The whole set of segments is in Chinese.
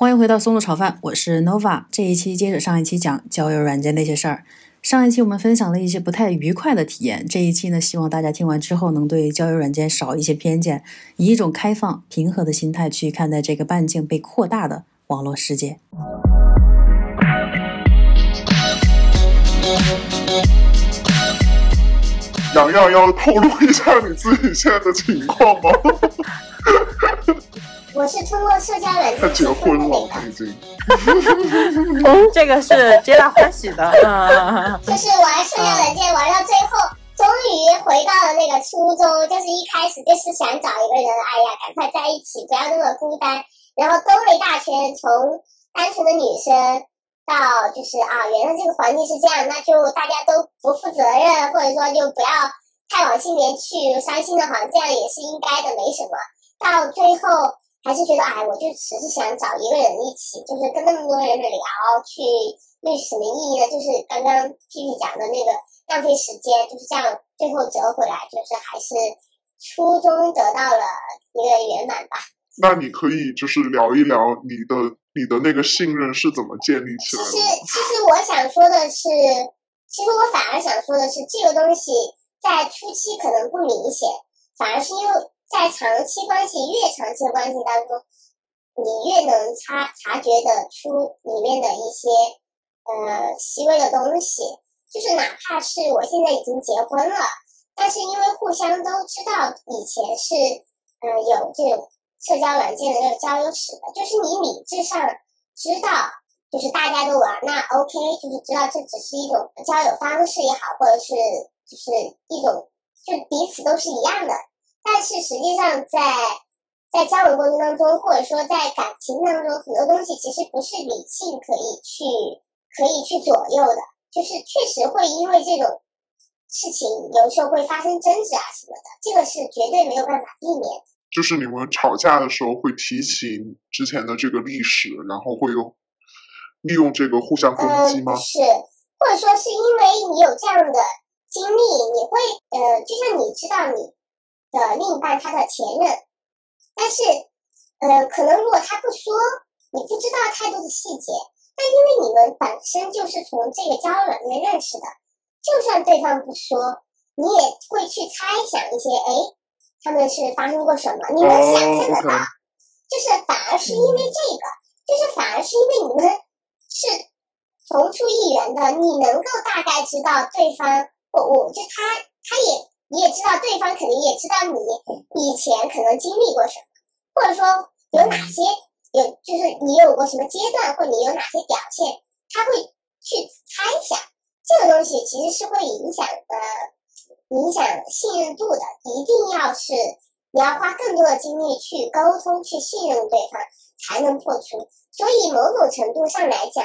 欢迎回到松露炒饭，我是 Nova。这一期接着上一期讲交友软件那些事儿。上一期我们分享了一些不太愉快的体验，这一期呢，希望大家听完之后能对交友软件少一些偏见，以一种开放、平和的心态去看待这个半径被扩大的网络世界。洋洋要透露一下你自己现在的情况吗？我是通过社交软件结婚了，已经。这个是皆大欢喜的。就是玩社交软件玩到最后，终于回到了那个初衷，就是一开始就是想找一个人，哎呀，赶快在一起，不要那么孤单。然后兜了一大圈，从单纯的女生到就是啊，原来这个环境是这样，那就大家都不负责任，或者说就不要太往心里面去，伤心的好像这样也是应该的，没什么。到最后。还是觉得哎，我就只是想找一个人一起，就是跟那么多人的聊，去那什么意义呢？就是刚刚 P P 讲的那个浪费时间，就是这样，最后折回来，就是还是初衷得到了一个圆满吧。那你可以就是聊一聊你的你的那个信任是怎么建立起来的？其实，其实我想说的是，其实我反而想说的是，这个东西在初期可能不明显，反而是因为。在长期关系越长期的关系当中，你越能察察觉得出里面的一些呃细微的东西，就是哪怕是我现在已经结婚了，但是因为互相都知道以前是呃有这种社交软件的这个交友史的，就是你理智上知道，就是大家都玩，那 OK，就是知道这只是一种交友方式也好，或者是就是一种就彼此都是一样的。但是实际上，在在交往过程当中，或者说在感情当中，很多东西其实不是理性可以去可以去左右的，就是确实会因为这种事情，有时候会发生争执啊什么的，这个是绝对没有办法避免。就是你们吵架的时候会提起之前的这个历史，然后会用利用这个互相攻击吗？是，或者说是因为你有这样的经历，你会呃，就像你知道你。的另一半他的前任，但是，呃，可能如果他不说，你不知道太多的细节。但因为你们本身就是从这个交友软件认识的，就算对方不说，你也会去猜想一些，哎，他们是发生过什么？你能想象得到？就是反而是因为这个，就是反而是因为你们是同出一源的，你能够大概知道对方，我我就他他也。你也知道对方肯定也知道你以前可能经历过什么，或者说有哪些有就是你有过什么阶段，或你有哪些表现，他会去猜想这个东西其实是会影响呃影响信任度的，一定要是你要花更多的精力去沟通去信任对方才能破除，所以某种程度上来讲，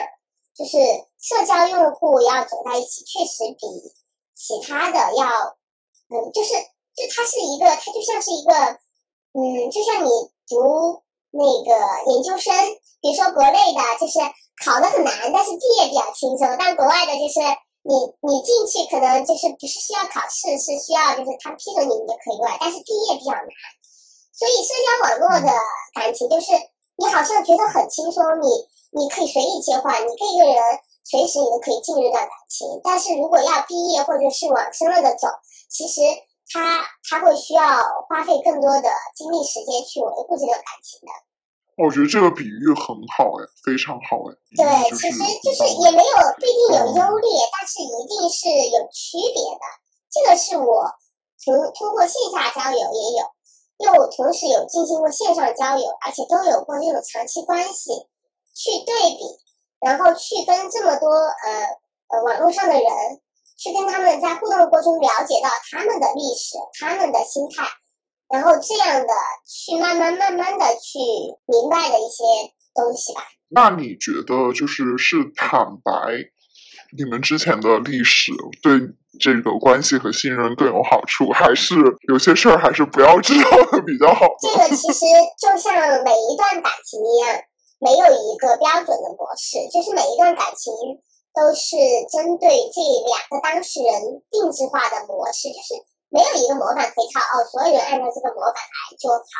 就是社交用户要走在一起，确实比其他的要。嗯，就是，就它是一个，它就像是一个，嗯，就像你读那个研究生，比如说国内的，就是考的很难，但是毕业比较轻松；但国外的，就是你你进去可能就是不是需要考试，是需要就是他批准你你就可以过来，但是毕业比较难。所以社交网络的感情就是你好像觉得很轻松，你你可以随意切换，你跟一个人随时你都可以进入到感情，但是如果要毕业或者是往深了的走。其实他他会需要花费更多的精力时间去维护这段感情的。我觉得这个比喻很好哎，非常好哎。对，其实就是也没有不一定有优劣，但是一定是有区别的。这个是我从通过线下交友也有，又同时有进行过线上交友，而且都有过这种长期关系去对比，然后去跟这么多呃呃网络上的人。去跟他们在互动的过程中了解到他们的历史、他们的心态，然后这样的去慢慢慢慢的去明白的一些东西吧。那你觉得就是是坦白你们之前的历史对这个关系和信任更有好处，还是有些事儿还是不要知道的比较好？这个其实就像每一段感情一样，没有一个标准的模式，就是每一段感情。都是针对这两个当事人定制化的模式，就是没有一个模板可以套哦，所有人按照这个模板来就好，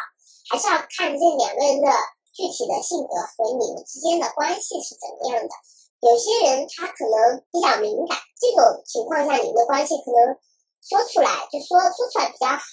还是要看这两个人的具体的性格和你们之间的关系是怎么样的。有些人他可能比较敏感，这种情况下你们的关系可能说出来就说说出来比较好。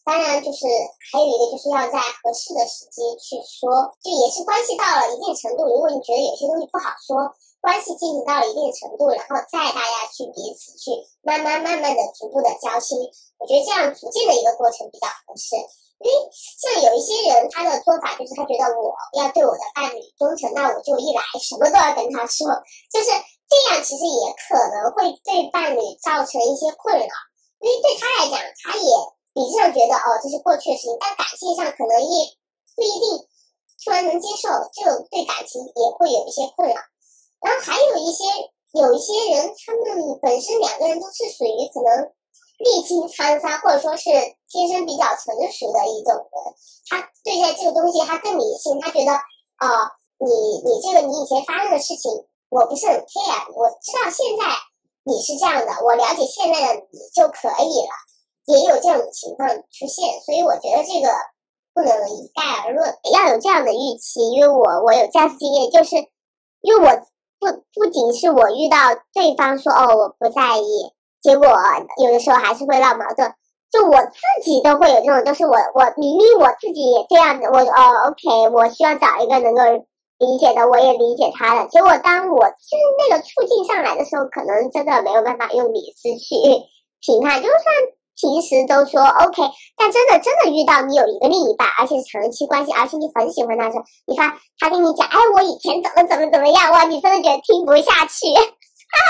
当然，就是还有一个就是要在合适的时机去说，就也是关系到了一定程度。如果你觉得有些东西不好说，关系进行到了一定程度，然后再大家去彼此去慢慢慢慢的逐步的交心，我觉得这样逐渐的一个过程比较合适。因为像有一些人，他的做法就是他觉得我要对我的伴侣忠诚，那我就一来什么都要跟他说，就是这样，其实也可能会对伴侣造成一些困扰。因为对他来讲，他也理智上觉得哦这是过去的事情，但感性上可能也不一定突然能接受，这种对感情也会有一些困扰。然后还有一些有一些人，他们本身两个人都是属于可能。历经沧桑，或者说是天生比较成熟的一种人，他对待这个东西他更理性，他觉得啊，你你这个你以前发生的事情，我不是很 care，我知道现在你是这样的，我了解现在的你就可以了，也有这种情况出现，所以我觉得这个不能一概而论，要有这样的预期，因为我我有这样经验，就是因为我不不仅是我遇到对方说哦我不在意。结果有的时候还是会闹矛盾，就我自己都会有这种，就是我我明明我自己也这样子，我哦 OK，我需要找一个能够理解的，我也理解他的。结果当我是那个处境上来的时候，可能真的没有办法用理智去评判。就算平时都说 OK，但真的真的遇到你有一个另一半，而且是长期关系，而且你很喜欢他时，你发他跟你讲，哎，我以前怎么怎么怎么样，哇，你真的觉得听不下去。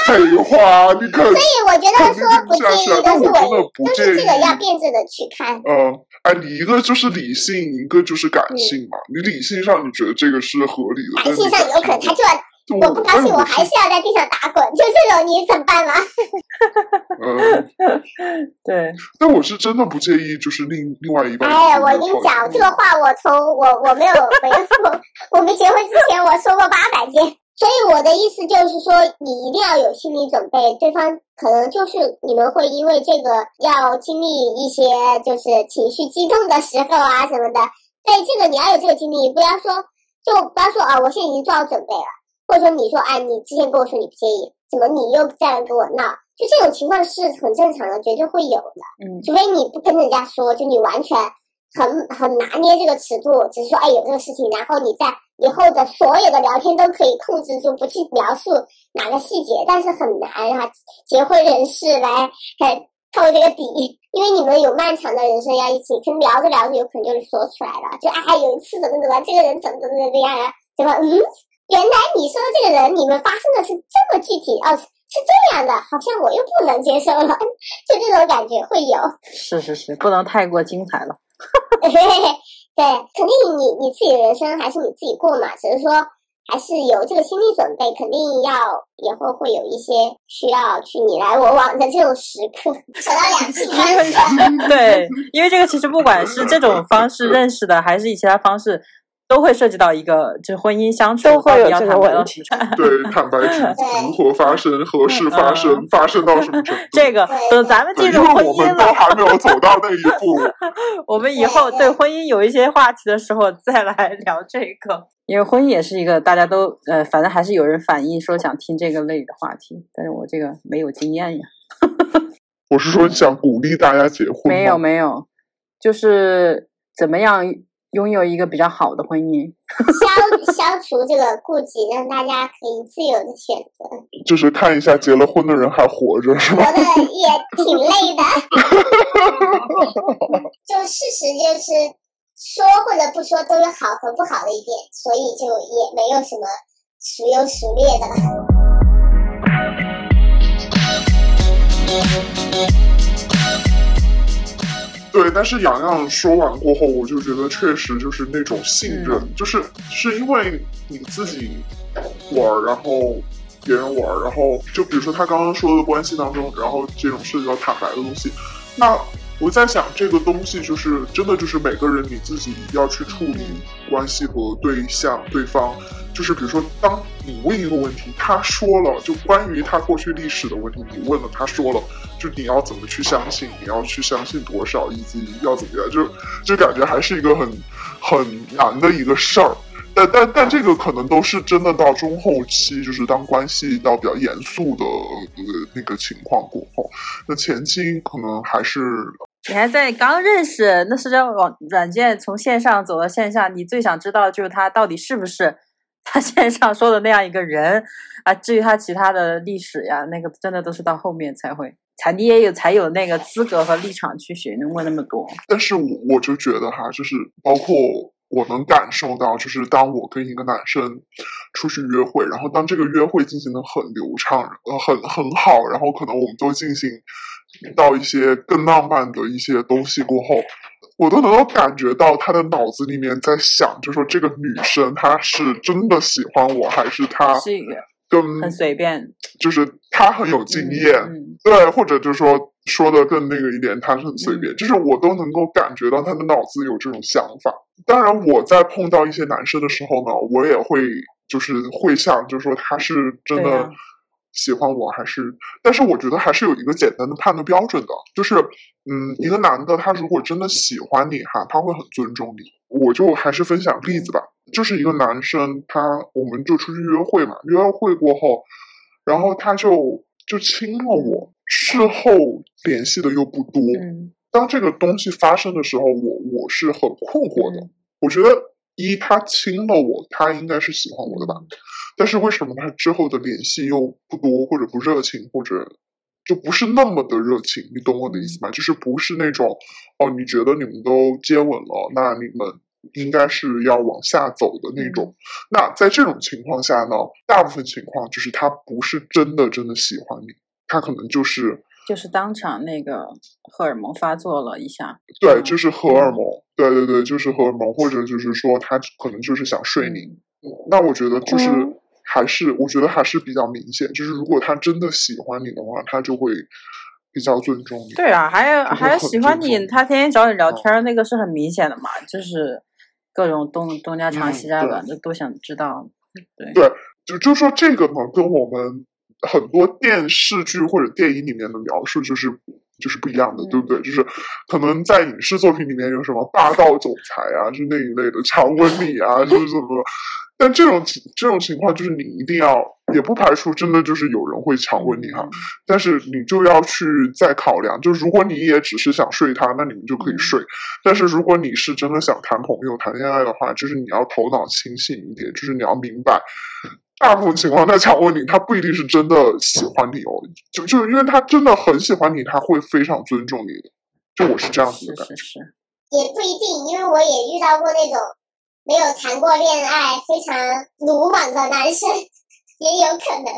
废话，你可所以我觉得说不介意都是我都是这个要辩证的去看。嗯，哎，你一个就是理性，一个就是感性嘛。你理性上你觉得这个是合理的，感性上有可能他就要我不高兴，我还是要在地上打滚，就这种你怎么办呢？嗯，对。但我是真的不介意，就是另另外一半。哎，我跟你讲这个话，我从我我没有没有我没结婚之前我说过八百遍。所以我的意思就是说，你一定要有心理准备，对方可能就是你们会因为这个要经历一些就是情绪激动的时候啊什么的。对，这个你要有这个经历，不要说就不要说啊，我现在已经做好准备了，或者说你说哎，你之前跟我说你不介意，怎么你又再来跟我闹？就这种情况是很正常的，绝对会有的。嗯，除非你不跟人家说，就你完全很很拿捏这个尺度，只是说哎有这个事情，然后你在。以后的所有的聊天都可以控制住，不去描述哪个细节，但是很难哈。结婚人士来来透这个底，因为你们有漫长的人生要一起，可能聊着聊着有可能就是说出来了，就哎有一次怎么怎么，这个人怎么怎么怎么样啊，对吧？嗯，原来你说的这个人，你们发生的是这么具体哦，是这样的，好像我又不能接受了，就这种感觉会有。是是是，不能太过精彩了。对，肯定你你自己的人生还是你自己过嘛，只是说还是有这个心理准备，肯定要以后会有一些需要去你来我往的这种时刻，扯到两性关系。对，因为这个其实不管是这种方式认识的，还是以其他方式。都会涉及到一个，就是婚姻相处都会有这个问题。对，坦白局 如何发生，何时发生，发生到什么程度？这个等咱们进入婚姻了，都还没有走到那一步。我们以后对婚姻有一些话题的时候再来聊这个，因为婚姻也是一个大家都呃，反正还是有人反映说想听这个类的话题，但是我这个没有经验呀。我是说想鼓励大家结婚，没有没有，就是怎么样？拥有一个比较好的婚姻，消消除这个顾忌，让大家可以自由的选择。就是看一下结了婚的人还活着是吗？活的也挺累的。就事实就是说或者不说都有好和不好的一点，所以就也没有什么孰优孰劣的对，但是洋洋说完过后，我就觉得确实就是那种信任，就是是因为你自己玩，然后别人玩，然后就比如说他刚刚说的关系当中，然后这种涉及到坦白的东西，那我在想这个东西就是真的就是每个人你自己要去处理关系和对象对方。就是比如说，当你问一个问题，他说了，就关于他过去历史的问题，你问了，他说了，就你要怎么去相信？你要去相信多少，以及要怎么样？就就感觉还是一个很很难的一个事儿。但但但这个可能都是真的到中后期，就是当关系到比较严肃的呃那个情况过后，那前期可能还是你还在刚认识，那社交网软件从线上走到线下，你最想知道就是他到底是不是他线上说的那样一个人啊？至于他其他的历史呀，那个真的都是到后面才会，才你也有才有那个资格和立场去询问那么多。但是我我就觉得哈，就是包括我能感受到，就是当我跟一个男生出去约会，然后当这个约会进行的很流畅，呃，很很好，然后可能我们都进行到一些更浪漫的一些东西过后，我都能够感觉到他的脑子里面在想，就说这个女生她是真的喜欢我，还是她是跟很随便，就是她很有经验，嗯，对，或者就是说说的更那个一点，她是很随便，就是我都能够感觉到他的脑子有这种想法。当然，我在碰到一些男生的时候呢，我也会就是会想，就是说他是真的啊喜欢我，还是？但是我觉得还是有一个简单的判断标准的，就是嗯，一个男的他如果真的喜欢你哈，他会很尊重你。我就还是分享例子吧，就是一个男生他我们就出去约会嘛，约会过后，然后他就就亲了我，事后联系的又不多。嗯当这个东西发生的时候，我我是很困惑的。嗯我觉得一他亲了我，他应该是喜欢我的吧，但是为什么他之后的联系又不多，或者不热情，或者就不是那么的热情？你懂我的意思吗？就是不是那种哦，你觉得你们都接吻了，那你们应该是要往下走的那种。那在这种情况下呢，大部分情况就是他不是真的真的喜欢你，他可能就是就是当场那个荷尔蒙发作了一下，对，嗯就是荷尔蒙，对对对，就是荷尔蒙，或者就是说他可能就是想睡你。那我觉得就是嗯还是，我觉得还是比较明显，就是如果他真的喜欢你的话，他就会比较尊重你。对啊，还有还有喜欢你，他天天找你聊嗯天儿，那个是很明显的嘛，就是各种东东家长嗯西家对短的都想知道。对，对，就就说这个呢，跟我们很多电视剧或者电影里面的描述就是就是不一样的，对不对？就是可能在影视作品里面有什么霸道总裁啊，就那一类的强吻你啊，就是怎么。但这种情这种情况，就是你一定要，也不排除真的就是有人会强吻你哈，但是你就要去再考量，就是如果你也只是想睡他，那你们就可以睡。但是如果你是真的想谈朋友、谈恋爱的话，就是你要头脑清醒一点，就是你要明白，大部分情况他强吻你，他不一定是真的喜欢你哦，就就是因为他真的很喜欢你，他会非常尊重你的。就我是这样子的感觉。是是，也不一定，因为我也遇到过那种没有谈过恋爱、非常鲁莽的男生，也有可能。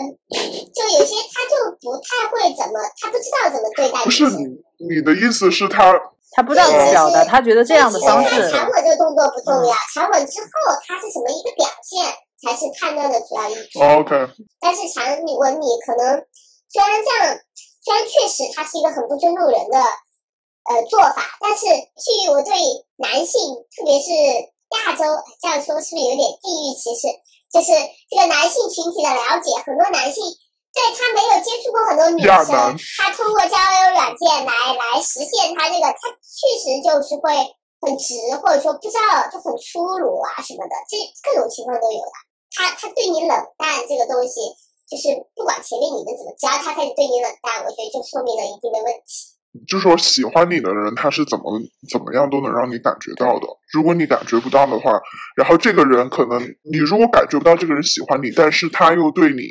就有些他就不太会怎么，他不知道怎么对待女不是。你，你的意思是他他不知道怎么表达，他觉得这样的方式所以其实，强吻这个动作不重要，强吻之后他是什么一个表现才是判断的主要依据。哦 OK，但是强你吻你可能虽然这样，虽然确实他是一个很不尊重人的呃做法，但是基于我对男性，特别是亚洲这样说是不是有点地域歧视？就是这个男性群体的了解，很多男性对他没有接触过很多女生，他通过交友软件来来实现他这个，他确实就是会很直，或者说不知道就很粗鲁啊什么的，这各种情况都有的。他他对你冷淡这个东西，就是不管前面你们怎么只要，他开始对你冷淡，我觉得就说明了一定的问题。就说喜欢你的人，他是怎么怎么样都能让你感觉到的。如果你感觉不到的话，然后这个人可能你如果感觉不到这个人喜欢你，但是他又对你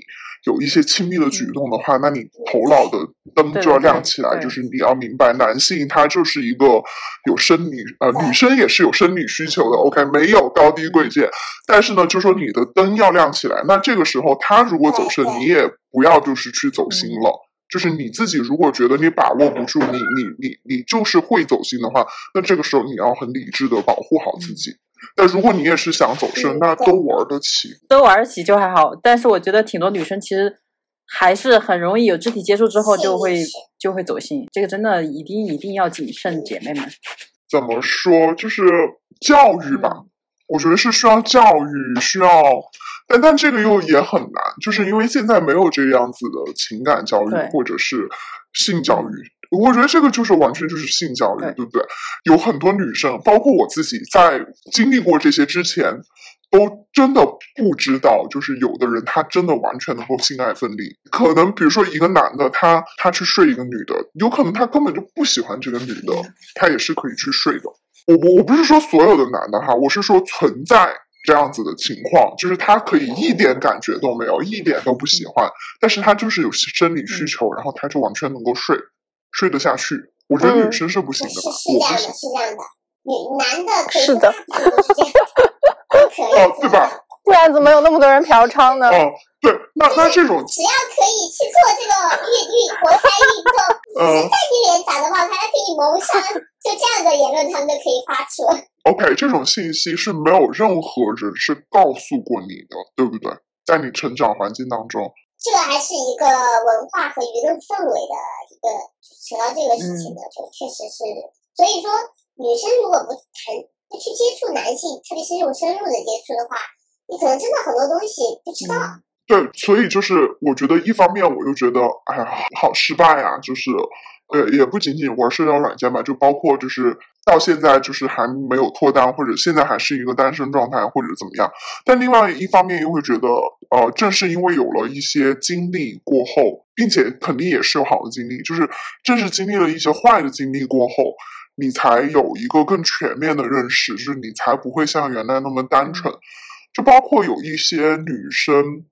有一些亲密的举动的话，那你头脑的灯就要亮起来。就是你要明白，男性他就是一个有生理呃，女生也是有生理需求的。OK，没有高低贵贱，但是呢，就说你的灯要亮起来。那这个时候，他如果走神，你也不要就是去走心了。就是你自己如果觉得你把握不住，你你你你就是会走心的话，那这个时候你要很理智的保护好自己。但如果你也是想走深，那都玩得起。都玩得起就还好，但是我觉得挺多女生其实还是很容易有肢体接触之后就会就会走心，这个真的一定一定要谨慎，姐妹们。怎么说？就是教育吧，我觉得是需要教育，需要，但但这个又也很难，就是因为现在没有这样子的情感教育或者是性教育。我觉得这个就是完全就是性教育，对对不对？有很多女生，包括我自己，在经历过这些之前，都真的不知道，就是有的人他真的完全能够性爱分离。可能比如说一个男的，他他去睡一个女的，有可能他根本就不喜欢这个女的，他也是可以去睡的。我我我不是说所有的男的哈，我是说存在这样子的情况，就是他可以一点感觉都没有，一点都不喜欢，但是他就是有生理需求，然后他就完全能够睡睡得下去。我觉得女生是不行的吧？是这样的，是这样的。女男的可以是的，可以哦，对吧？不然怎么有那么多人嫖娼呢？哦，对，那那这种只要可以去做这个运运活塞运动，呃是带你脸长的话，它可以谋杀，就这样的言论他们就可以发出。OK，这种信息是没有任何人是告诉过你的，对不对？在你成长环境当中，这个还是一个文化和舆论氛围的一个扯到这个事情的，就确实是。所以说，女生如果不谈不去接触男性，特别是这种深入的接触的话，你可能真的很多东西不知道。对，所以就是我觉得一方面我就觉得，哎呀，好失败啊！就是，呃，也不仅仅玩社交软件吧，就包括就是到现在就是还没有脱单，或者现在还是一个单身状态，或者怎么样。但另外一方面又会觉得，呃，正是因为有了一些经历过后，并且肯定也是有好的经历，就是正是经历了一些坏的经历过后，你才有一个更全面的认识，就是你才不会像原来那么单纯。就包括有一些女生，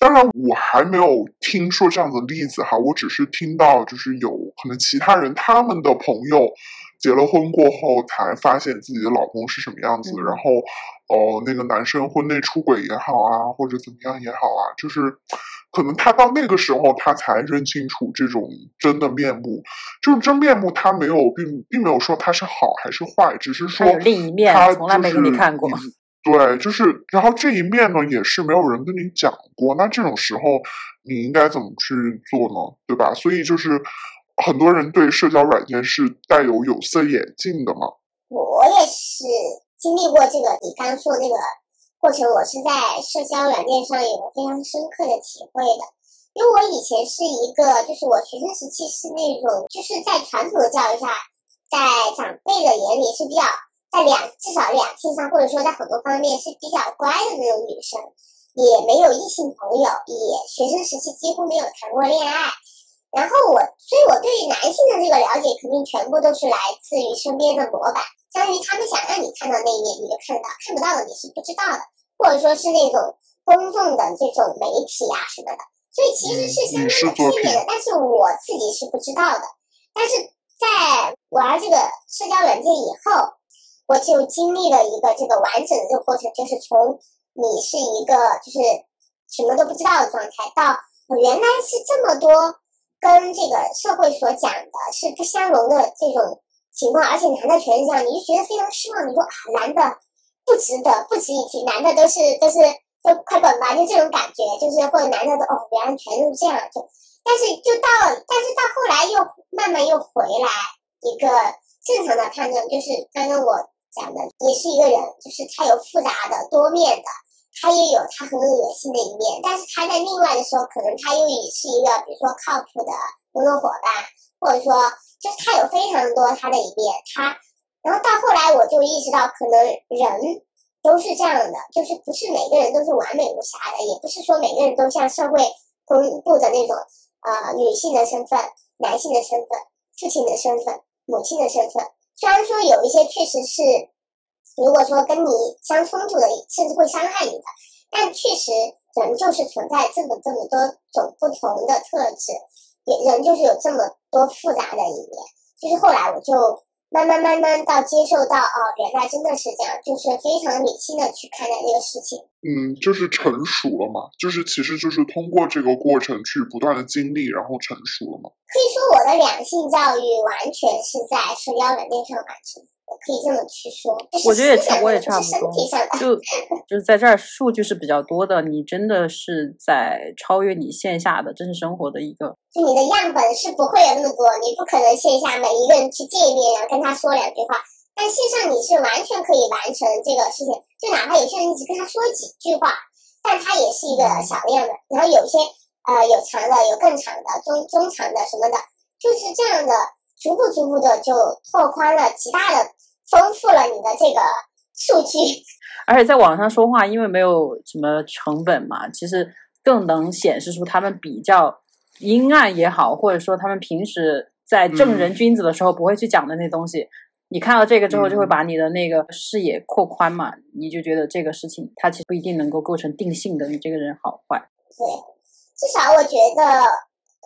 当然我还没有听说这样的例子哈，我只是听到就是有可能其他人他们的朋友结了婚过后才发现自己的老公是什么样子，嗯。然后呃那个男生婚内出轨也好啊，或者怎么样也好啊，就是可能他到那个时候他才认清楚这种真的面目，就是真面目他没有并并没有说他是好还是坏，只是说另一面他从来没给你就是看过嗯对，就是，然后这一面呢，也是没有人跟你讲过。那这种时候，你应该怎么去做呢？对吧？所以就是很多人对社交软件是带有有色眼镜的嘛。我也是经历过这个你刚说那个过程，我是在社交软件上有非常深刻的体会的。因为我以前是一个，就是我学生时期是那种，就是在传统的教育下，在长辈的眼里是比较在两至少两性上，或者说在很多方面是比较乖的那种女生，也没有异性朋友，也学生时期几乎没有谈过恋爱。然后我，所以我对于男性的这个了解，肯定全部都是来自于身边的模板。相当于他们想让你看到那一面，你就看到；看不到的你是不知道的，或者说是那种公众的这种媒体啊什么的。所以其实是相当的区别的，但是我自己是不知道的。但是在玩这个社交软件以后，我就经历了一个这个完整的这个过程，就是从你是一个就是什么都不知道的状态，到原来是这么多跟这个社会所讲的是不相容的这种情况，而且男的全是这样，你就觉得非常失望。你说啊，男的不值得，不值一提，男的都是都是都快滚吧，就这种感觉，就是或者男的都哦，原来全都是这样，就但是就到但是到后来又慢慢又回来一个正常的判断，就是刚刚我讲的，也是一个人，就是他有复杂的多面的。他也有他很恶心的一面，但是他在另外的时候，可能他又也是一个，比如说靠谱的工作伙伴，或者说就是他有非常多他的一面。他，然后到后来我就意识到，可能人都是这样的，就是不是每个人都是完美无瑕的，也不是说每个人都像社会公布的那种呃女性的身份、男性的身份、父亲的身份、母亲的身份。虽然说有一些确实是。如果说跟你相冲突的，甚至会伤害你的，但确实人就是存在这么这么多种不同的特质，也人就是有这么多复杂的一面。就是后来我就慢慢慢慢到接受到，哦，原来真的是这样，就是非常理性的去看待这个事情。嗯，就是成熟了嘛，就是其实就是通过这个过程去不断的经历，然后成熟了嘛。可以说我的两性教育完全是在社交软件上完成。我可以这么去说，我觉得也差，我也差不多，就 就是在这儿数据是比较多的，你真的是在超越你线下的真实生活的一个。就你的样本是不会有那么多，你不可能线下每一个人去见一面，然后跟他说两句话，但线上你是完全可以完成这个事情，就哪怕有些人你只跟他说几句话，但他也是一个小量的，然后有些呃有长的，有更长的，中中长的什么的，就是这样的。逐步逐步的就拓宽了极大的丰富了你的这个数据。而且在网上说话，因为没有什么成本嘛，其实更能显示出他们比较阴暗也好，或者说他们平时在正人君子的时候不会去讲的那东西。你看到这个之后，就会把你的那个视野扩宽嘛，你就觉得这个事情它其实不一定能够构成定性的你这个人好坏。对，至少我觉得，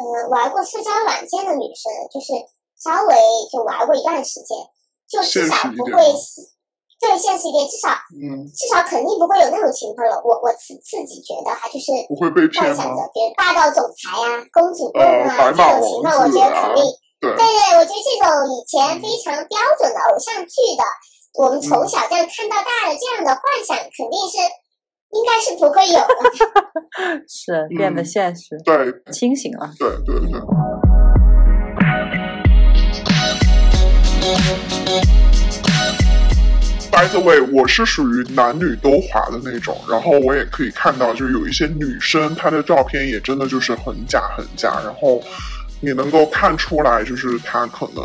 呃，玩过社交软件的女生，就是稍微就玩过一段时间，就至少不会。对，现实一点，至少，嗯，至少肯定不会有那种情况了。我我自自己觉得哈，就是不会被幻想着别人霸道总裁呀、公主梦啊这种情况，我觉得肯定。对对，我觉得这种以前非常标准的偶像剧的，我们从小这样看到大的这样的幻想，肯定是应该是不会有的。是变得现实，对，清醒了，对对对。By the way，我是属于男女都滑的那种，然后我也可以看到，就是有一些女生她的照片也真的就是很假很假，然后你能够看出来，就是他可能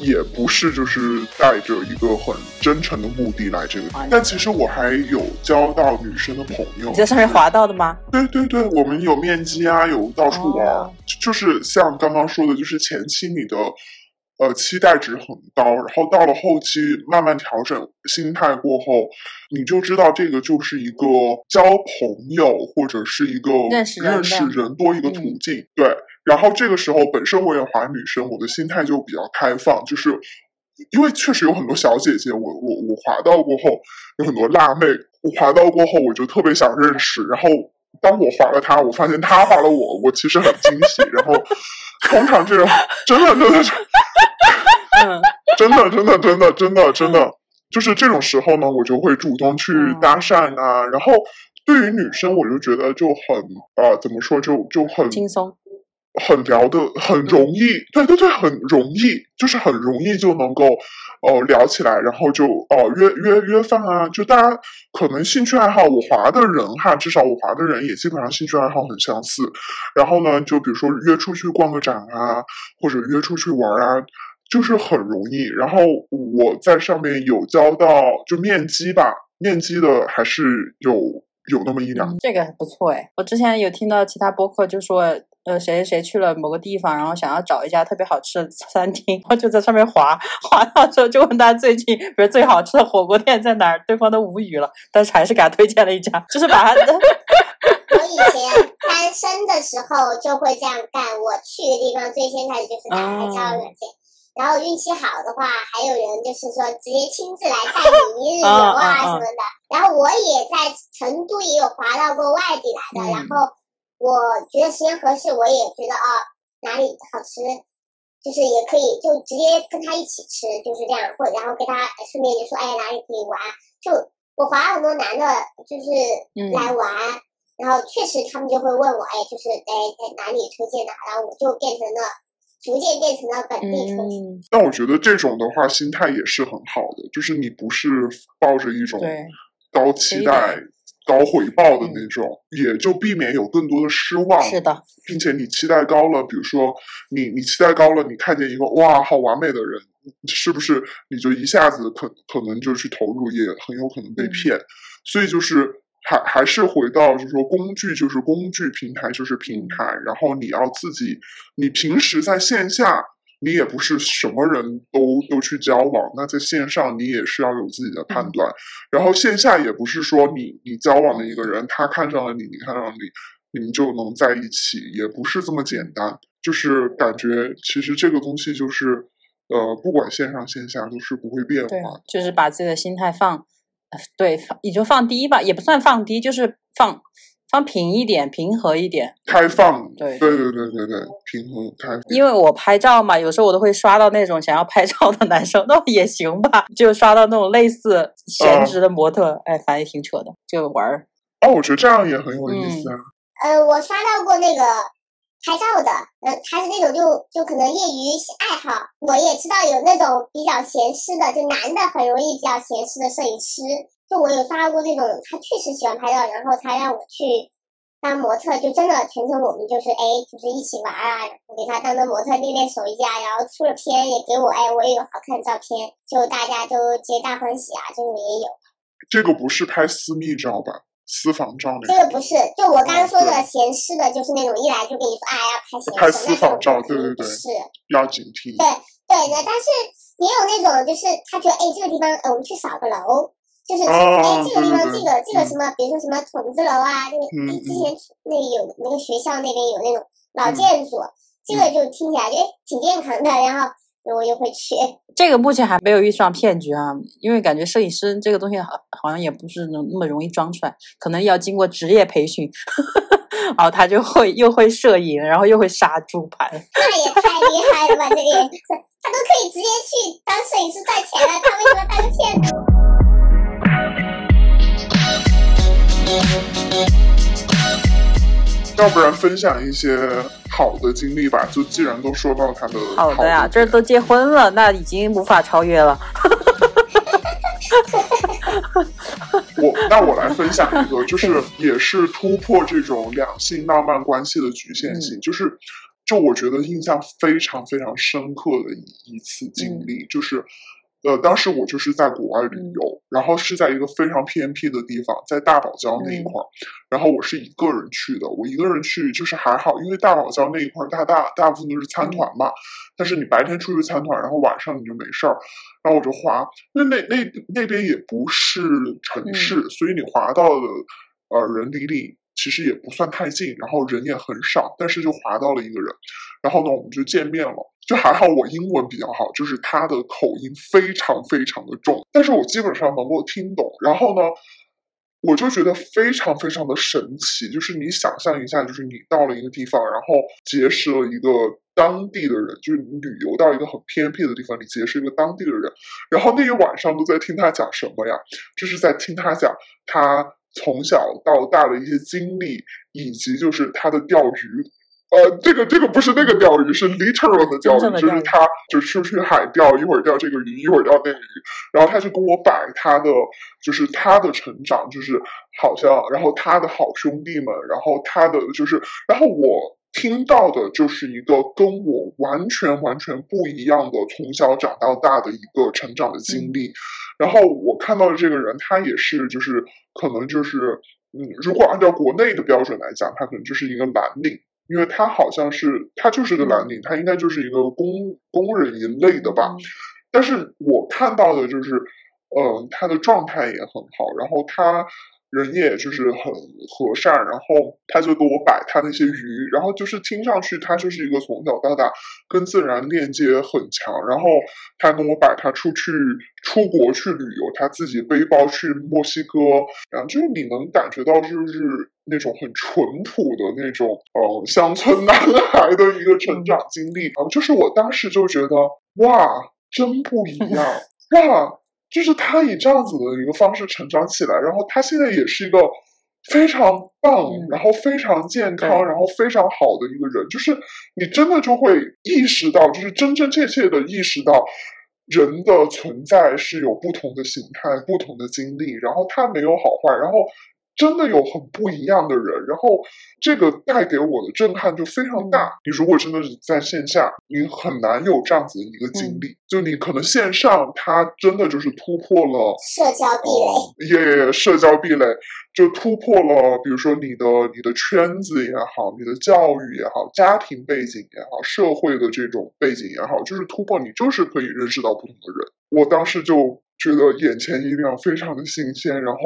也不是就是带着一个很真诚的目的来这个。但其实我还有交到女生的朋友，你在上面滑到的吗？对对对，我们有面基啊，有到处玩，就是像刚刚说的，就是前期你的。呃，期待值很高，然后到了后期慢慢调整心态过后，你就知道这个就是一个交朋友或者是一个认识人多一个途径。对，然后这个时候本身我也滑女生，我的心态就比较开放，就是因为确实有很多小姐姐，我我我滑到过后有很多辣妹，我滑到过后我就特别想认识，然后当我滑了她，我发现她滑了我，我其实很惊喜，然后通常这种真的 真的。真的，真的，真的，真的，真的，就是这种时候呢，我就会主动去搭讪啊。然后对于女生，我就觉得就很呃，怎么说，就就很轻松，很聊的，很容易。对对对，很容易，就是很容易就能够呃聊起来，然后就哦约约约饭啊。就大家可能兴趣爱好，我滑的人哈，至少我滑的人也基本上兴趣爱好很相似。然后呢，就比如说约出去逛个展啊，或者约出去玩啊。就是很容易，然后我在上面有交到就面基吧，面基的还是有有那么一两，这个不错哎。我之前有听到其他播客就说，呃，谁谁谁去了某个地方，然后想要找一家特别好吃的餐厅，然后就在上面滑滑到之后，就问他最近比如最好吃的火锅店在哪儿，对方都无语了，但是还是给他推荐了一家，就是把他。我以前单身的时候就会这样干，我去的地方最先开始就是打开交友软件。然后运气好的话，还有人就是说直接亲自来带你一日游啊什么的。然后我也在成都也有滑到过外地来的。然后我觉得时间合适，我也觉得啊哪里好吃，就是也可以就直接跟他一起吃，就是这样。或然后给他顺便就说哎哪里可以玩。就我滑很多男的，就是来玩，然后确实他们就会问我哎就是哎在哪里推荐的，然后我就变成了。逐渐变成了本地特色。但我觉得这种的话，心态也是很好的，就是你不是抱着一种高期待、高回报的那种，也就避免有更多的失望。是的，并且你期待高了，比如说你你期待高了，你看见一个哇好完美的人，是不是你就一下子可可能就去投入，也很有可能被骗。所以就是。还还是回到，就是说，工具就是工具，平台就是平台。然后你要自己，你平时在线下，你也不是什么人都都去交往。那在线上，你也是要有自己的判断。然后线下也不是说你你交往的一个人，他看上了你，你看上你，你们就能在一起，也不是这么简单。就是感觉，其实这个东西就是，呃，不管线上线下都是不会变化。就是把自己的心态放。对，也就放低吧，也不算放低，就是放放平一点，平和一点，开放。对，对对对对对，平和开放。因为我拍照嘛，有时候我都会刷到那种想要拍照的男生，那也行吧，就刷到那种类似颜值的模特，哎，反正也挺扯的，就玩儿。哦，我觉得这样也很有意思啊。呃，我刷到过那个。拍照的，呃，他是那种就就可能业余爱好。我也知道有那种比较闲适的，就男的很容易比较闲适的摄影师。就我有发过那种，他确实喜欢拍照，然后他让我去当模特，就真的全程我们就是哎，就是一起玩啊，给他当个模特练练手艺啊，然后出了片也给我，哎，我也有好看的照片，就大家都皆大欢喜啊，这种也有。这个不是拍私密照吧？私房照那这个不是，就我刚刚说的闲适的，就是那种一来就跟你说啊要拍闲适，拍私房照对对对是。要警惕。对对的，但是也有那种，就是他觉得，哎，这个地方，呃，我们去扫个楼，就是，哦哎，这个地方，这个这个什么，比如说什么筒子楼啊，这个，嗯哎，之前那里有那个学校那边有那种老建筑，这个就听起来就哎挺健康的，然后我又会去。这个目前还没有遇上骗局啊，因为感觉摄影师这个东西好好像也不是那那么容易装出来，可能要经过职业培训，然 后他就会又会摄影，然后又会杀猪盘。那也太厉害了吧！这个也，他都可以直接去当摄影师赚钱了，他为什么当个骗子？要不然分享一些好的经历吧。就既然都说到他的好的呀，这都结婚了，那已经无法超越了。我那我来分享一个，就是也是突破这种两性浪漫关系的局限性，就是就我觉得印象非常非常深刻的一一次经历，就是呃，当时我就是在国外旅游，然后是在一个非常偏僻的地方，在大堡礁那一块儿，然后我是一个人去的，我一个人去就是还好，因为大堡礁那一块儿大大大部分都是参团嘛，但是你白天出去参团，然后晚上你就没事儿，然后我就滑，那那那那边也不是城市，所以你滑到的呃人离你其实也不算太近，然后人也很少，但是就滑到了一个人，然后呢我们就见面了，就还好我英文比较好，就是他的口音非常非常的重，但是我基本上能够听懂，然后呢。我就觉得非常非常的神奇，就是你想象一下，就是你到了一个地方，然后结识了一个当地的人，就是你旅游到一个很偏僻的地方，你结识一个当地的人，然后那一晚上都在听他讲什么呀？就是在听他讲他从小到大的一些经历，以及就是他的钓鱼。呃，这个这个不是那个钓鱼，是 literal 的钓鱼，就是他就出去海钓，一会儿钓这个鱼，一会儿钓那个鱼，然后他就跟我摆他的，就是他的成长，就是好像，然后他的好兄弟们，然后他的就是，然后我听到的就是一个跟我完全完全不一样的从小长到大的一个成长的经历，然后我看到的这个人，他也是就是可能就是，嗯，如果按照国内的标准来讲，他可能就是一个蓝领。因为他好像是他就是个蓝领，他应该就是一个工工人一类的吧。但是我看到的就是，呃，他的状态也很好，然后他人也就是很和善，然后他就给我摆他那些鱼，然后就是听上去他就是一个从小到大跟自然链接很强，然后他跟我摆他出去出国去旅游，他自己背包去墨西哥，然后就是你能感觉到就是那种很淳朴的那种呃乡村男孩的一个成长经历，然后就是我当时就觉得哇，真不一样 哇。就是他以这样子的一个方式成长起来，然后他现在也是一个非常棒，嗯然后非常健康，然后非常好的一个人。就是你真的就会意识到，就是真真切切的意识到，人的存在是有不同的形态、不同的经历，然后他没有好坏，然后真的有很不一样的人，然后这个带给我的震撼就非常大。你如果真的是在线下，你很难有这样子的一个经历，就你可能线上它真的就是突破了。社交壁垒，也社交壁垒就突破了，比如说你的你的圈子也好，你的教育也好，家庭背景也好，社会的这种背景也好，就是突破你就是可以认识到不同的人。我当时就觉得眼前一亮，非常的新鲜，然后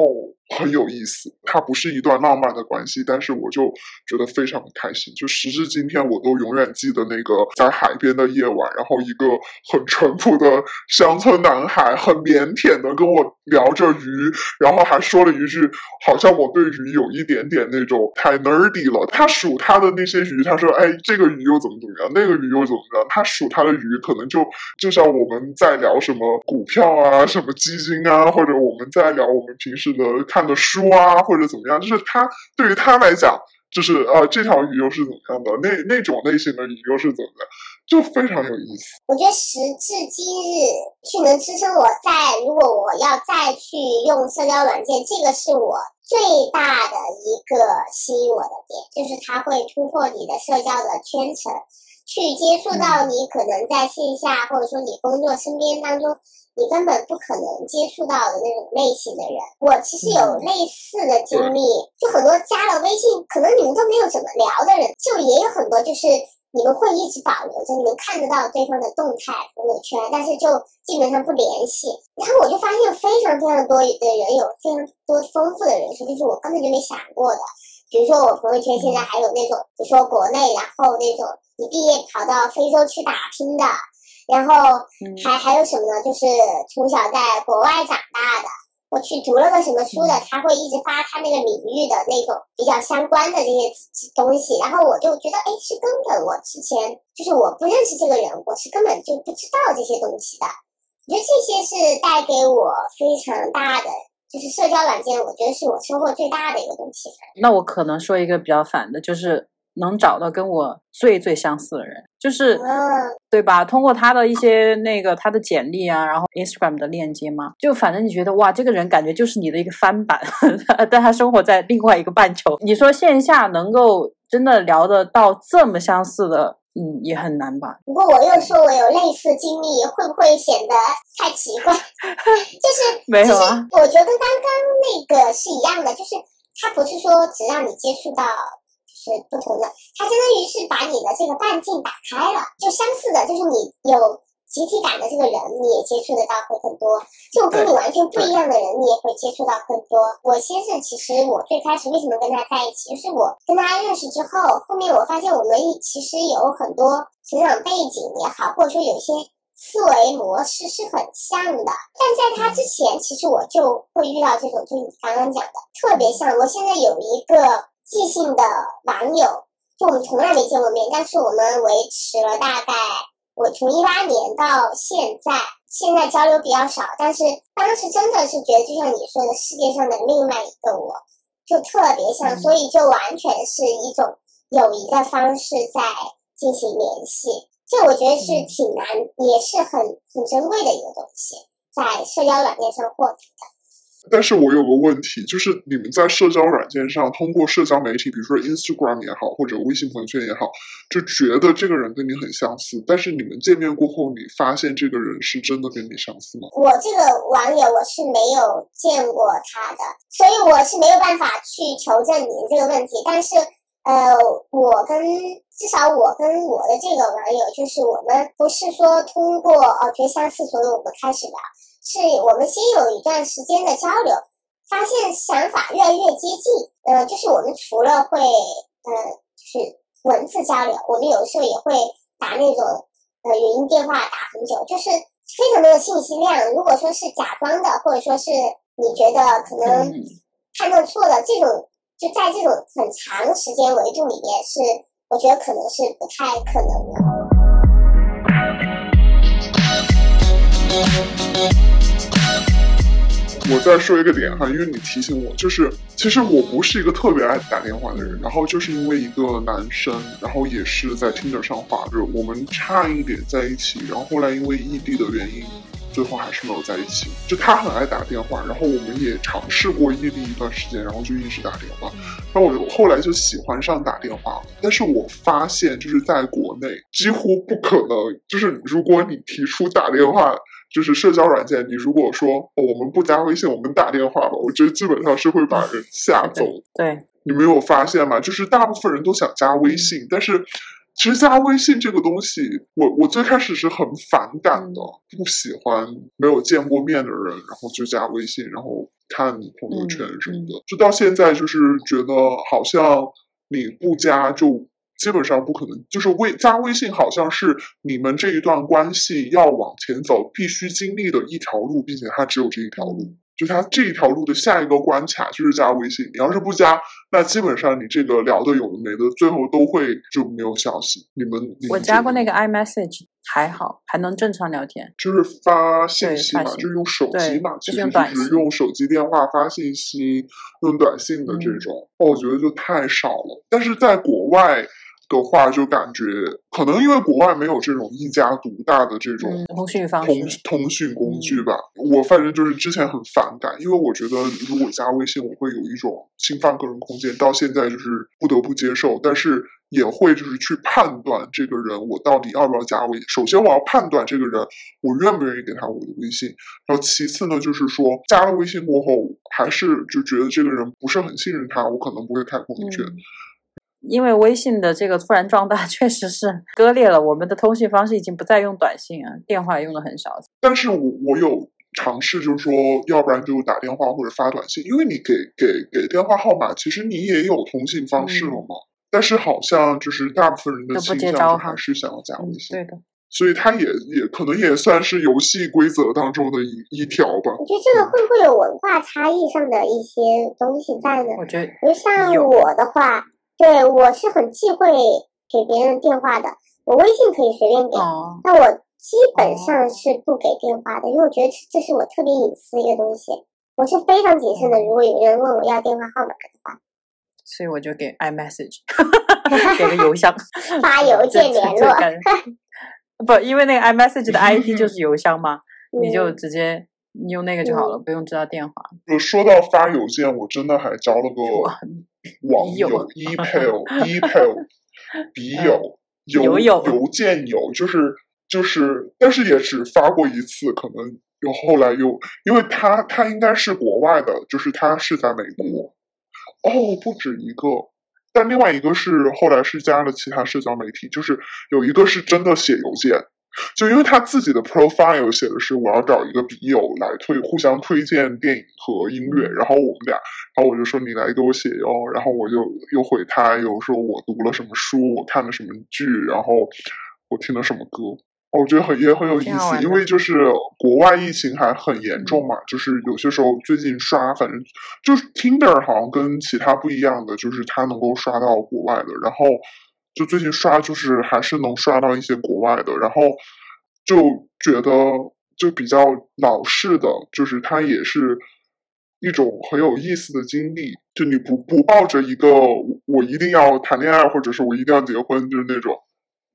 很有意思。它不是一段浪漫的关系，但是我就觉得非常的开心。就时至今天，我都永远记得那个在海边的夜晚，然后一个很淳朴的乡村男孩，很腼腆的跟我聊着鱼，然后还说了一句，好像我对鱼有一点点那种太 nerdy 了。他数他的那些鱼，他说：“哎，这个鱼又怎么怎么样，那个鱼又怎么怎么样。”他数他的鱼，可能就就像我们在聊什么股票啊、什么基金啊，或者我们在聊我们平时的看的书啊，或者怎么样，就是他对于他来讲。就是呃，这条鱼又是怎么样的？那那种类型的鱼又是怎么的？就非常有意思。我觉得时至今日，去能支撑我在如果我要再去用社交软件，这个是我最大的一个吸引我的点，就是它会突破你的社交的圈层，去接触到你可能在线下或者说你工作身边当中。你根本不可能接触到的那种类型的人，我其实有类似的经历，就很多加了微信，可能你们都没有怎么聊的人，就也有很多就是你们会一直保留着，你们看得到对方的动态朋友圈，但是就基本上不联系。然后我就发现非常非常多的人有非常多丰富的人生，就是我根本就没想过的。比如说我朋友圈现在还有那种，比如说国内，然后那种一毕业跑到非洲去打拼的。然后还还有什么呢？就是从小在国外长大的，我去读了个什么书的，他会一直发他那个领域的那种比较相关的这些东西。然后我就觉得，哎，是根本我之前就是我不认识这个人，我是根本就不知道这些东西的。我觉得这些是带给我非常大的，就是社交软件，我觉得是我收获最大的一个东西。那我可能说一个比较反的，就是。能找到跟我最最相似的人，就是对吧？通过他的一些那个他的简历啊，然后 Instagram 的链接嘛，就反正你觉得哇，这个人感觉就是你的一个翻版，但他生活在另外一个半球。你说线下能够真的聊得到这么相似的，嗯，也很难吧？不过我又说我有类似经历，会不会显得太奇怪？就是 没有啊，我觉得刚刚那个是一样的，就是他不是说只让你接触到就。是不同的，它相当于是把你的这个半径打开了，就相似的，就是你有集体感的这个人，你也接触得到会更多；就跟你完全不一样的人，你也会接触到更多。我先生其实我最开始为什么跟他在一起，就是我跟他认识之后，后面我发现我们其实有很多成长背景也好，或者说有些思维模式是很像的。但在他之前，其实我就会遇到这种，就你刚刚讲的，特别像。我现在有一个。异性的网友，就我们从来没见过面，但是我们维持了大概，我从一八年到现在，现在交流比较少，但是当时真的是觉得，就像你说的，世界上的另外一个我，就特别像，所以就完全是一种友谊的方式在进行联系，这我觉得是挺难，也是很很珍贵的一个东西，在社交软件上获得的。但是我有个问题，就是你们在社交软件上，通过社交媒体，比如说 Instagram 也好，或者微信朋友圈也好，就觉得这个人跟你很相似。但是你们见面过后，你发现这个人是真的跟你相似吗？我这个网友我是没有见过他的，所以我是没有办法去求证你这个问题。但是，呃，我跟至少我跟我的这个网友，就是我们不是说通过哦觉得相似，所以我们开始聊。是我们先有一段时间的交流，发现想法越来越接近。呃，就是我们除了会，呃，就是文字交流，我们有的时候也会打那种呃语音电话，打很久，就是非常多的信息量。如果说是假装的，或者说是你觉得可能判断错了，这种就在这种很长时间维度里面，是我觉得可能是不太可能的。我再说一个点哈，因为你提醒我，就是其实我不是一个特别爱打电话的人，然后就是因为一个男生，然后也是在听着上滑着，我们差一点在一起，然后后来因为异地的原因，最后还是没有在一起。就他很爱打电话，然后我们也尝试过异地一段时间，然后就一直打电话，那我后来就喜欢上打电话。但是我发现就是在国内几乎不可能，就是如果你提出打电话。就是社交软件，你如果说我们不加微信，我们打电话吧，我觉得基本上是会把人吓走。对，你没有发现吗？就是大部分人都想加微信，但是其实加微信这个东西，我我最开始是很反感的，不喜欢没有见过面的人，然后就加微信，然后看朋友圈什么的。就到现在，就是觉得好像你不加就。基本上不可能，就是微加微信好像是你们这一段关系要往前走必须经历的一条路，并且它只有这一条路，就它这一条路的下一个关卡就是加微信。你要是不加，那基本上你这个聊的有的没的，最后都会就没有消息。你们我加过那个 iMessage，还好，还能正常聊天，就是发信息嘛，就是用手机嘛，其实就是用手机电话发信息，用短信的这种，我觉得就太少了。但是在国外。的话，就感觉可能因为国外没有这种一家独大的这种嗯通讯方通式通讯工具吧。我反正就是之前很反感，因为我觉得如果加微信，我会有一种侵犯个人空间，到现在就是不得不接受，但是也会就是去判断这个人我到底要不要加微。首先我要判断这个人我愿不愿意给他我的微信，然后其次呢，就是说加了微信过后，还是就觉得这个人不是很信任他，我可能不会开朋友圈。嗯因为微信的这个突然壮大，确实是割裂了我们的通信方式，已经不再用短信啊，电话也用的很少。但是我我有尝试，就是说，要不然就打电话或者发短信，因为你给给给电话号码，其实你也有通信方式了嘛。但是好像就是大部分人的嗯都不倾向就还是想要加嗯微，信，对的，所以它也也可能也算是游戏规则当中的一一条吧。我觉得这个会不会有文化差异上的一些东西在呢？我觉得比如像我的话，对我是很忌讳给别人电话的，我微信可以随便给，哦，但我基本上是不给电话的，因为我觉得这是我特别隐私的一个东西，我是非常谨慎的。如果有人问我要电话号码的话，所以我就给 iMessage，给个邮箱，发邮件联络 不，因为那个 iMessage 的 ID 就是邮箱嘛，你就嗯。直接你用那个就好了，不用知道电话。就说到发邮件，我真的还交了个哇网友友 email email 笔友邮邮件友，就是就是，但是也只发过一次，可能又后来又因为他他应该是国外的，就是他是在美国，哦，不止一个。但另外一个是后来是加了其他社交媒体，就是有一个是真的写邮件，就因为他自己的 profile 写的是我要找一个笔友来推互相推荐电影和音乐，然后我们俩，然后我就说你来给我写哟，然后我就又回他，又说我读了什么书，我看了什么剧，然后我听了什么歌。我觉得很也很有意思，因为。就是国外疫情还很严重嘛，就是有些时候最近刷，反正就是 Tinder 好像跟其他不一样的，就是他能够刷到国外的，然后就最近刷就是还是能刷到一些国外的，然后就觉得就比较老式的，就是它也是一种很有意思的经历，就你不不抱着一个我一定要谈恋爱或者是我一定要结婚，就是那种，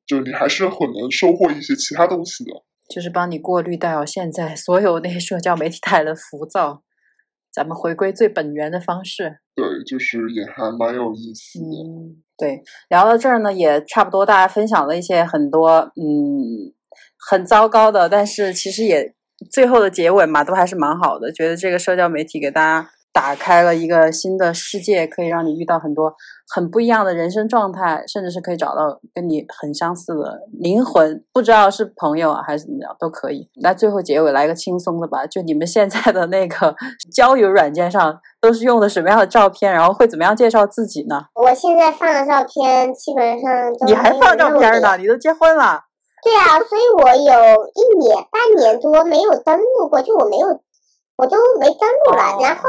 就你还是很能收获一些其他东西的。就是帮你过滤掉现在所有那些社交媒体带来的浮躁，咱们回归最本源的方式。对，就是也还蛮有意思的。嗯，对，聊到这儿呢，也差不多，大家分享了一些很多嗯很糟糕的，但是其实也最后的结尾嘛，都还是蛮好的。觉得这个社交媒体给大家打开了一个新的世界，可以让你遇到很多很不一样的人生状态，甚至是可以找到跟你很相似的灵魂，不知道是朋友啊还是怎么样都可以。那最后结尾来个轻松的吧，就你们现在的那个交友软件上都是用的什么样的照片，然后会怎么样介绍自己呢？我现在放的照片基本上都你还放照片呢？你都结婚了？对啊，所以我有一年半年多没有登录过，就我没有，我都没登录了。哦然后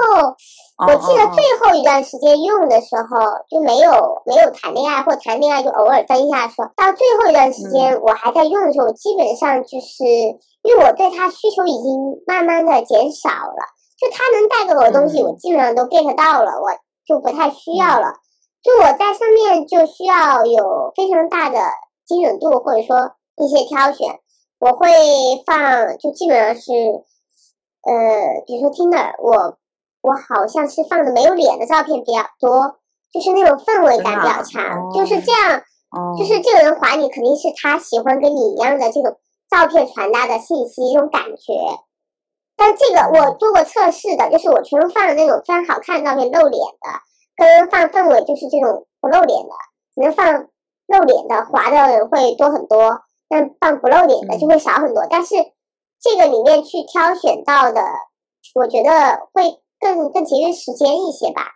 我记得最后一段时间用的时候就没有没有谈恋爱，或谈恋爱就偶尔登一下说。到最后一段时间我还在用的时候，我基本上就是因为我对它需求已经慢慢的减少了，就它能带给我的东西，嗯我基本上都 get 到了，我就不太需要了。就我在上面就需要有非常大的精准度，或者说一些挑选，我会放，就基本上是，呃，比如说 Tinder，我我好像是放的没有脸的照片比较多，就是那种氛围感比较强，啊就是这样，哦，就是这个人划你，肯定是他喜欢跟你一样的这种照片传达的信息，这种感觉。但这个我做过测试的，就是我全部放的那种非常好看的照片露脸的，跟放氛围就是这种不露脸的，可能放露脸的划的人会多很多，但放不露脸的就会少很多。但是这个里面去挑选到的，我觉得会更更节约时间一些吧。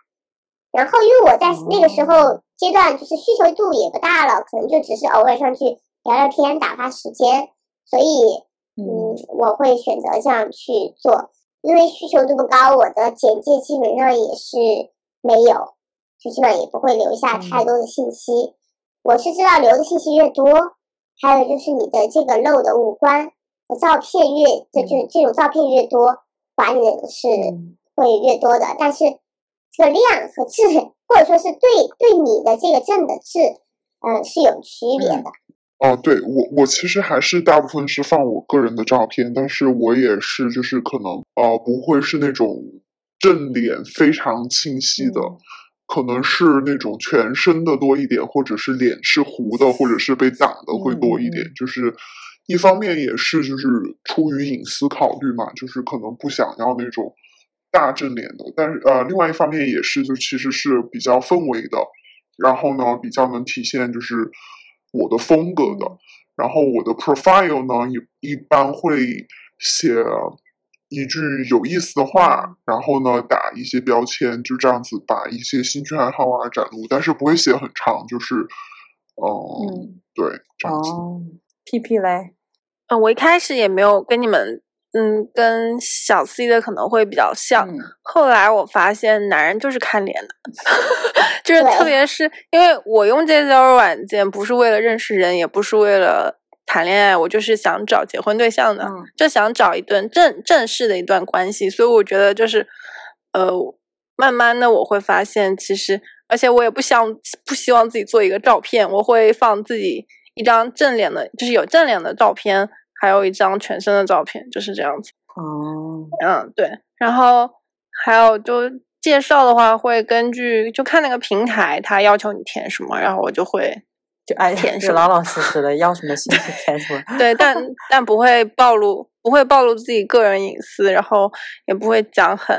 然后因为我在那个时候阶段就是需求度也不大了，可能就只是偶尔上去聊聊天、打发时间，所以嗯嗯，我会选择这样去做。因为需求度不高，我的简介基本上也是没有，就基本上也不会留下太多的信息。我是知道留的信息越多，还有就是你的这个露的五官的照片越，就就这种照片越多，划你的是嗯会越多的。但是这个量和质，或者说是对对你的这个证的质，嗯，是有区别的。哦，对我我其实还是大部分是放我个人的照片，但是我也是就是可能呃不会是那种正脸非常清晰的，嗯可能是那种全身的多一点，或者是脸是糊的，或者是被打的会多一点。嗯就是一方面也是就是出于隐私考虑嘛，就是可能不想要那种大正脸的，但是呃另外一方面也是就其实是比较氛围的，然后呢比较能体现就是我的风格的。然后我的 profile 呢，也一般会写一句有意思的话，然后呢打一些标签，就这样子把一些兴趣爱好啊展露，但是不会写很长，就是，嗯，嗯，对，这样子。哦，P P 嘞，嗯，我一开始也没有跟你们，嗯，跟小 C 的可能会比较像。嗯后来我发现，男人就是看脸的，就是特别是因为我用这些交友软件，不是为了认识人，也不是为了谈恋爱，我就是想找结婚对象的，嗯就想找一段正正式的一段关系。所以我觉得就是，呃，慢慢的我会发现，其实而且我也不想不希望自己做一个照片，我会放自己一张正脸的，就是有正脸的照片，还有一张全身的照片，就是这样子。哦，嗯，对，然后还有就介绍的话，会根据就看那个平台，它要求你填什么，然后我就会 就爱填什么就老老实实的，要什么信息填什么。对，但 但不会暴露，不会暴露自己个人隐私，然后也不会讲很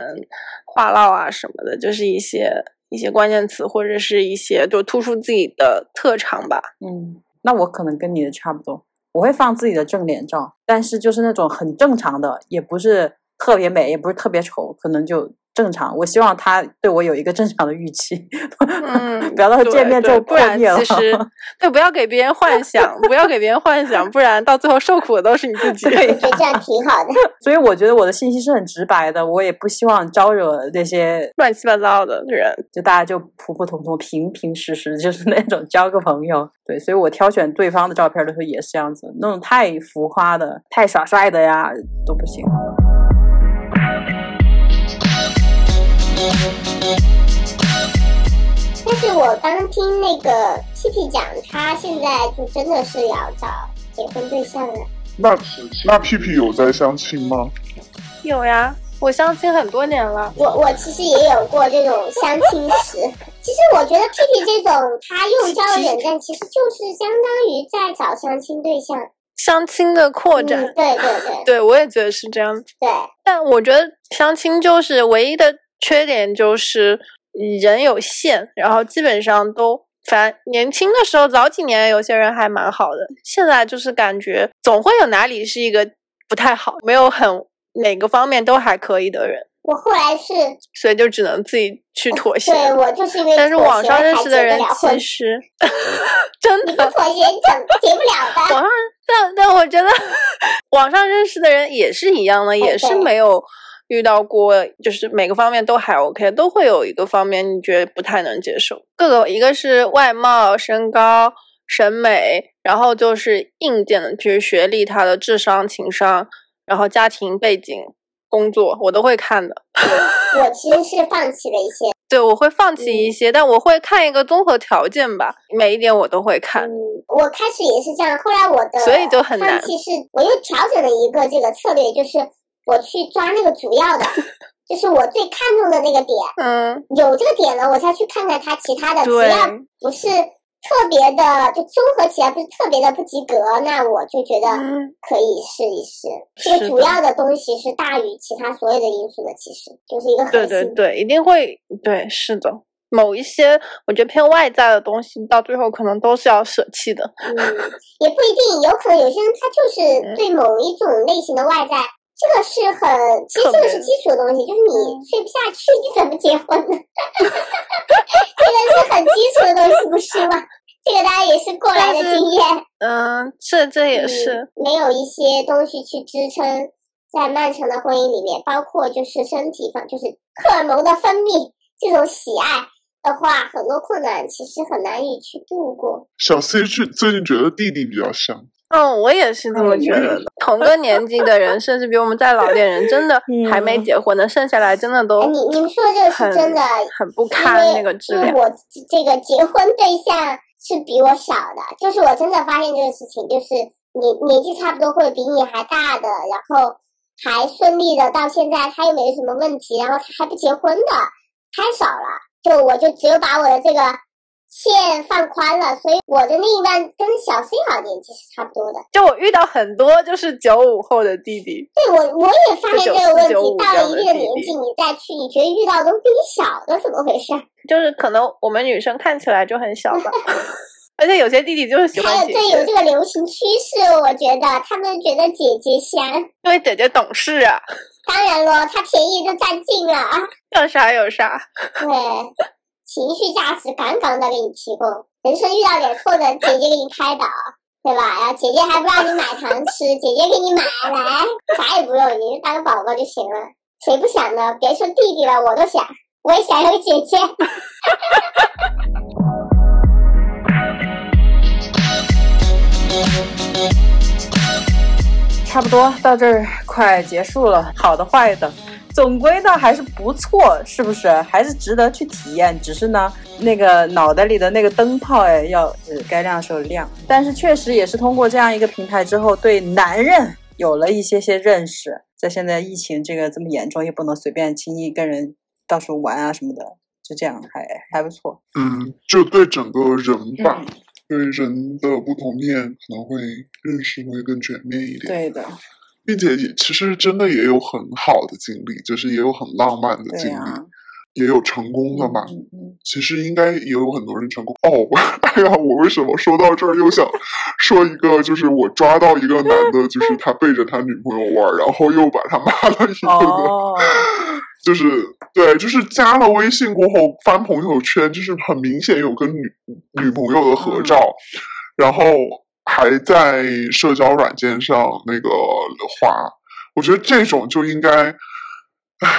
话唠啊什么的，就是一些一些关键词或者是一些就突出自己的特长吧。嗯，那我可能跟你的差不多，我会放自己的正脸照，但是就是那种很正常的，也不是特别美，也不是特别丑，可能就正常。我希望他对我有一个正常的预期，嗯不要到对见面之后对不然破灭了。其实 对，不要给别人幻想，不要给别人幻想，不然到最后受苦的都是你自己。对我觉得这样挺好的。所以我觉得我的信息是很直白的，我也不希望招惹那些，乱七八糟的人。就大家就普普通通、平平实实，就是那种交个朋友。对，所以我挑选对方的照片的时候也是这样子，那种太浮夸的、太耍帅的呀都不行。但是我刚听那个屁屁讲，他现在就真的是要找结婚对象了。那那屁屁有在相亲吗？有呀，我相亲很多年了。我我其实也有过这种相亲史。其实我觉得屁屁这种他用交友软件，其实就是相当于在找相亲对象。相亲的扩展，嗯，对对对对我也觉得是这样子。对，但我觉得相亲就是唯一的缺点就是人有限，然后基本上都。反正年轻的时候，早几年有些人还蛮好的，现在就是感觉总会有哪里是一个不太好，没有很哪个方面都还可以的人，我后来是所以就只能自己去妥协。对我就是因为但是网上认识的人其实 真你不的妥协，你怎么结不了的？网上，但但我觉得 网上认识的人也是一样的，也是没有遇到过，就是每个方面都还 OK，都会有一个方面你觉得不太能接受。各个一个是外貌、身高、审美，然后就是硬件的，就是学历、他的智商、情商，然后家庭背景、工作，我都会看的。我其实是放弃了一些，对，我会放弃一些，但我会看一个综合条件吧，每一点我都会看。嗯，我开始也是这样，后来我的所以就很难放弃是，我又调整了一个这个策略，就是我去抓那个主要的，就是我最看重的那个点，嗯，有这个点了，我才去看看它其他的，只对要不是特别的，就综合起来不是特别的不及格，那我就觉得嗯可以试一试。这个主要的东西是大于其他所有的因素的，其实就是一个核对心。对对，一定会，对，是的。某一些我觉得偏外在的东西，到最后可能都是要舍弃的。嗯，也不一定，有可能有些人他就是对某一种类型的外在，这个是很，其实这个是基础的东西，就是你睡不下去，你怎么结婚呢？这个是很基础的东西，不是吗？这个大家也是过来的经验，嗯，这这也嗯是，没有一些东西去支撑在漫长的婚姻里面，包括就是身体上，就是荷尔蒙的分泌这种喜爱的话，很多困难其实很难以去度过。小 C 最最近觉得弟弟比较像，嗯，我也是这么觉得的。同个年纪的人，甚至比我们再老点人，真的还没结婚的，剩下来真的都哎你你们说的这个是真的，很不堪那个质量。因为我这个结婚对象是比我小的，就是我真的发现这个事情，就是年年纪差不多或者比你还大的，然后还顺利的到现在，他又没什么问题，然后他还不结婚的太少了，就我就只有把我的这个线放宽了，所以我的另一半跟小 C 好像年纪是差不多的。就我遇到很多就是九五后的弟弟，对我我也发现这个问题，94到了一定的年纪，你再去，你觉得遇到都比你小的，怎么回事？就是可能我们女生看起来就很小吧，而且有些弟弟就是喜欢姐还有对有，这个流行趋势，我觉得他们觉得姐姐香。因为姐姐懂事啊，当然咯，他便宜就占尽了啊。要啥有啥。对，情绪价值杠杠的给你提供，人生遇到点挫折，姐姐给你开导，对吧？然后姐姐还不让你买糖吃，姐姐给你买来，啥也不用，你就当个宝宝就行了。谁不想呢？别说弟弟了，我都想，我也想有姐姐。差不多到这儿快结束了，好的坏的，总归呢还是不错，是不是？还是值得去体验。只是呢，那个脑袋里的那个灯泡哎，要呃该亮的时候亮。但是确实也是通过这样一个平台之后，对男人有了一些些认识。在现在疫情这个这么严重，也不能随便轻易跟人到处玩啊什么的，就这样还还不错。嗯，就对整个人吧，嗯对人的不同面可能会认识会更全面一点。对的，并且也其实真的也有很好的经历，就是也有很浪漫的经历，也有成功的嘛。嗯嗯，其实应该也有很多人成功。哦，哎呀，我为什么说到这儿又想说一个，就是我抓到一个男的，就是他背着他女朋友玩，然后又把他骂了一顿的，哦，就是对，就是加了微信过后翻朋友圈，就是很明显有跟女女朋友的合照，然后还在社交软件上那个滑，我觉得这种就应该，唉。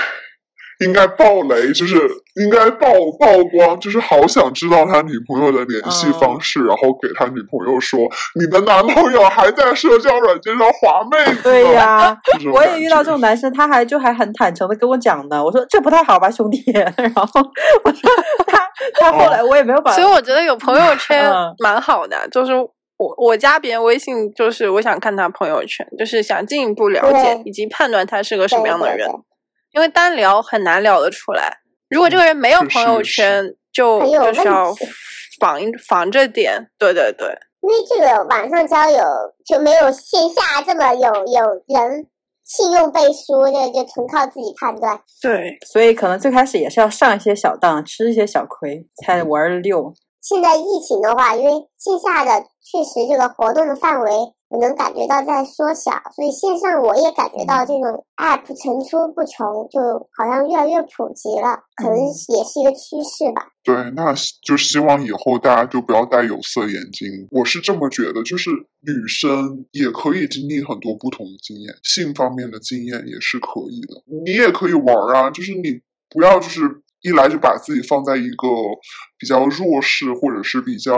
应该爆雷，就是应该曝曝光，就是好想知道他女朋友的联系方式，然后给他女朋友说，你的男朋友还在社交软件上滑妹子。对呀、我也遇到这种男生，他还就还很坦诚的跟我讲呢。我说这不太好吧，兄弟。然后我说他他后来我也没有把，所以我觉得有朋友圈 嗯蛮好的，就是我我加别人微信，就是我想看他朋友圈，就是想进一步了解以及判断他是个什么样的人因为单聊很难聊得出来。如果这个人没有朋友是圈，就就是要防防着点。对对对，因为这个网上交友就没有线下这么有有人信用背书，这就纯靠自己判断。对，所以可能最开始也是要上一些小当，吃一些小亏，才玩的溜。现在疫情的话，因为线下的确实这个活动的范围，我能感觉到在缩小，所以线上我也感觉到这种 app 层出不穷，就好像越来越普及了，可能也是一个趋势吧。对，那就希望以后大家就不要戴有色眼镜。我是这么觉得，就是女生也可以经历很多不同的经验，性方面的经验也是可以的。你也可以玩儿啊，就是你不要就是一来就把自己放在一个比较弱势或者是比较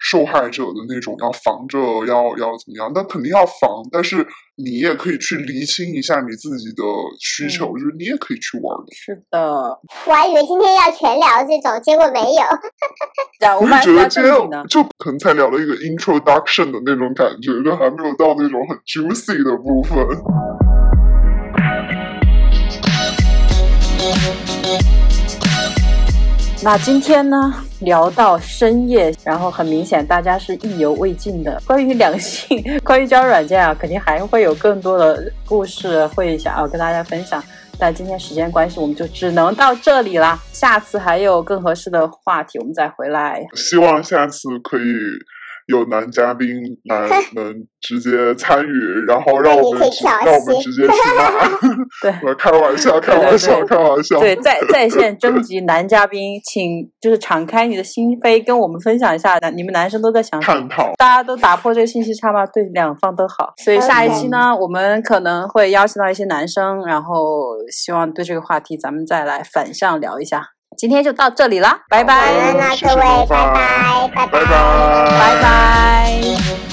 受害者的那种，要防着要要怎么样？那肯定要防，但是你也可以去厘清一下你自己的需求，嗯就是你也可以去玩。是的，我还以为今天要全聊这种，结果没有。这样我我们觉得今天。就可能才聊了一个 introduction 的那种感觉，就还没有到那种很 juicy 的部分。那今天呢，聊到深夜，然后很明显大家是意犹未尽的。关于两性，关于交友软件啊，肯定还会有更多的故事会想要跟大家分享。但今天时间关系，我们就只能到这里啦。下次还有更合适的话题，我们再回来。希望下次可以有男嘉宾来能直接参与，然后让我们让我们衅直接去骂。对我开玩笑，开玩笑，开玩笑。对，在在线征集男嘉宾，请就是敞开你的心扉，跟我们分享一下，你们男生都在想什么探。讨。大家都打破这个信息差嘛，对两方都好。所以下一期呢，我们可能会邀请到一些男生，然后希望对这个话题咱们再来反向聊一下。今天就到这里啦，拜拜，谢谢各位，拜拜，拜。拜拜。拜拜。